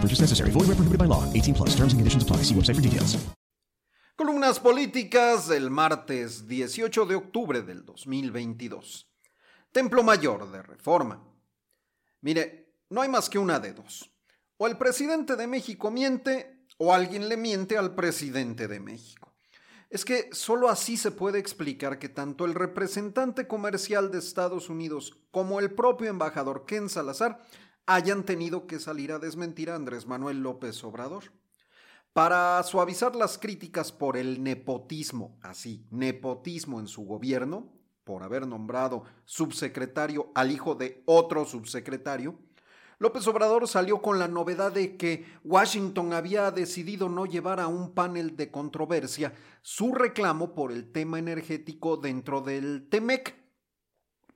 No purchase necessary. Void where prohibited by law. 18 plus. Terms and conditions apply. See website for details. Columnas políticas del martes 18 de octubre del 2022. Templo Mayor de Reforma. Mire, no hay más que una de dos. O el presidente de México miente o alguien le miente al presidente de México. Es que solo así se puede explicar que tanto el representante comercial de Estados Unidos como el propio embajador Ken Salazar hayan tenido que salir a desmentir a Andrés Manuel López Obrador. Para suavizar las críticas por el nepotismo, así, nepotismo en su gobierno, por haber nombrado subsecretario al hijo de otro subsecretario, López Obrador salió con la novedad de que Washington había decidido no llevar a un panel de controversia su reclamo por el tema energético dentro del TEMEC.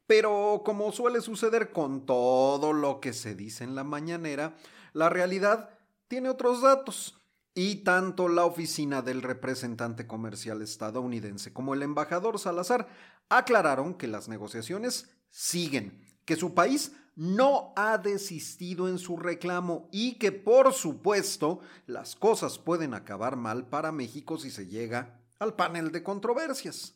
Pero como suele suceder con todo lo que se dice en la mañanera, la realidad tiene otros datos. Y tanto la oficina del representante comercial estadounidense como el embajador Salazar aclararon que las negociaciones siguen, que su país no ha desistido en su reclamo y que por supuesto las cosas pueden acabar mal para México si se llega al panel de controversias.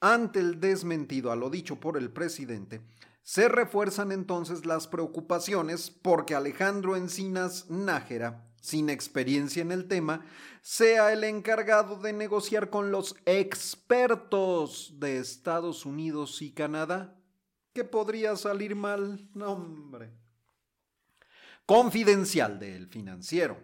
Ante el desmentido a lo dicho por el presidente, se refuerzan entonces las preocupaciones porque Alejandro Encinas Nájera, sin experiencia en el tema, sea el encargado de negociar con los expertos de Estados Unidos y Canadá. ¿Qué podría salir mal? No, hombre. Confidencial del financiero.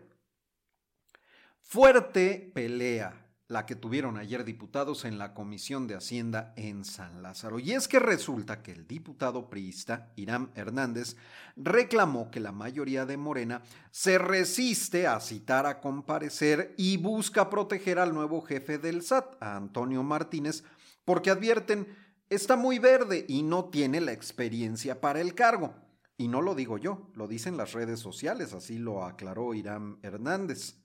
Fuerte pelea la que tuvieron ayer diputados en la Comisión de Hacienda en San Lázaro. Y es que resulta que el diputado priista, Irán Hernández, reclamó que la mayoría de Morena se resiste a citar a comparecer y busca proteger al nuevo jefe del SAT, a Antonio Martínez, porque advierten, está muy verde y no tiene la experiencia para el cargo. Y no lo digo yo, lo dicen las redes sociales, así lo aclaró Irán Hernández.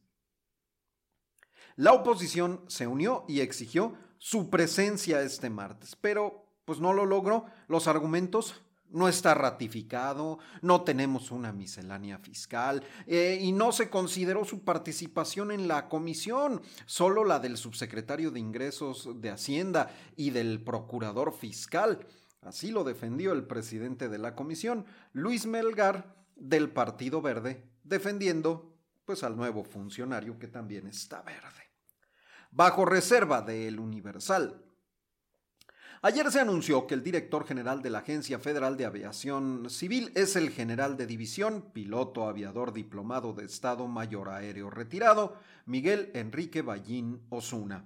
La oposición se unió y exigió su presencia este martes, pero pues no lo logró. Los argumentos no está ratificado, no tenemos una miscelánea fiscal eh, y no se consideró su participación en la comisión, solo la del subsecretario de Ingresos de Hacienda y del procurador fiscal. Así lo defendió el presidente de la comisión, Luis Melgar, del Partido Verde, defendiendo pues al nuevo funcionario que también está verde. Bajo reserva del Universal. Ayer se anunció que el director general de la Agencia Federal de Aviación Civil es el general de división, piloto aviador diplomado de Estado Mayor Aéreo retirado, Miguel Enrique Ballín Osuna.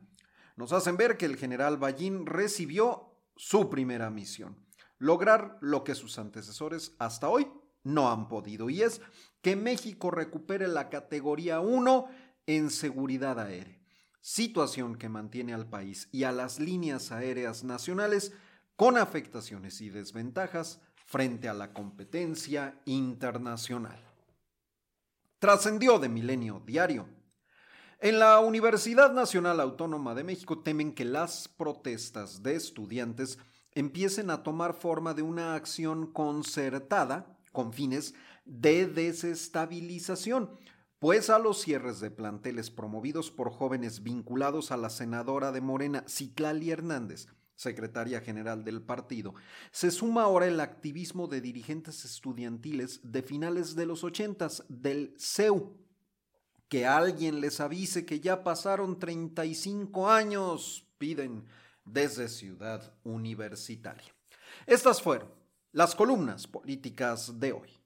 Nos hacen ver que el general Ballín recibió su primera misión, lograr lo que sus antecesores hasta hoy no han podido, y es que México recupere la categoría 1 en seguridad aérea situación que mantiene al país y a las líneas aéreas nacionales con afectaciones y desventajas frente a la competencia internacional. Trascendió de Milenio Diario. En la Universidad Nacional Autónoma de México temen que las protestas de estudiantes empiecen a tomar forma de una acción concertada con fines de desestabilización, pues a los cierres de planteles promovidos por jóvenes vinculados a la senadora de Morena, Citlali Hernández, secretaria general del partido, se suma ahora el activismo de dirigentes estudiantiles de finales de los ochentas del CEU, Que alguien les avise que ya pasaron 35 años, piden desde Ciudad Universitaria. Estas fueron las columnas políticas de hoy.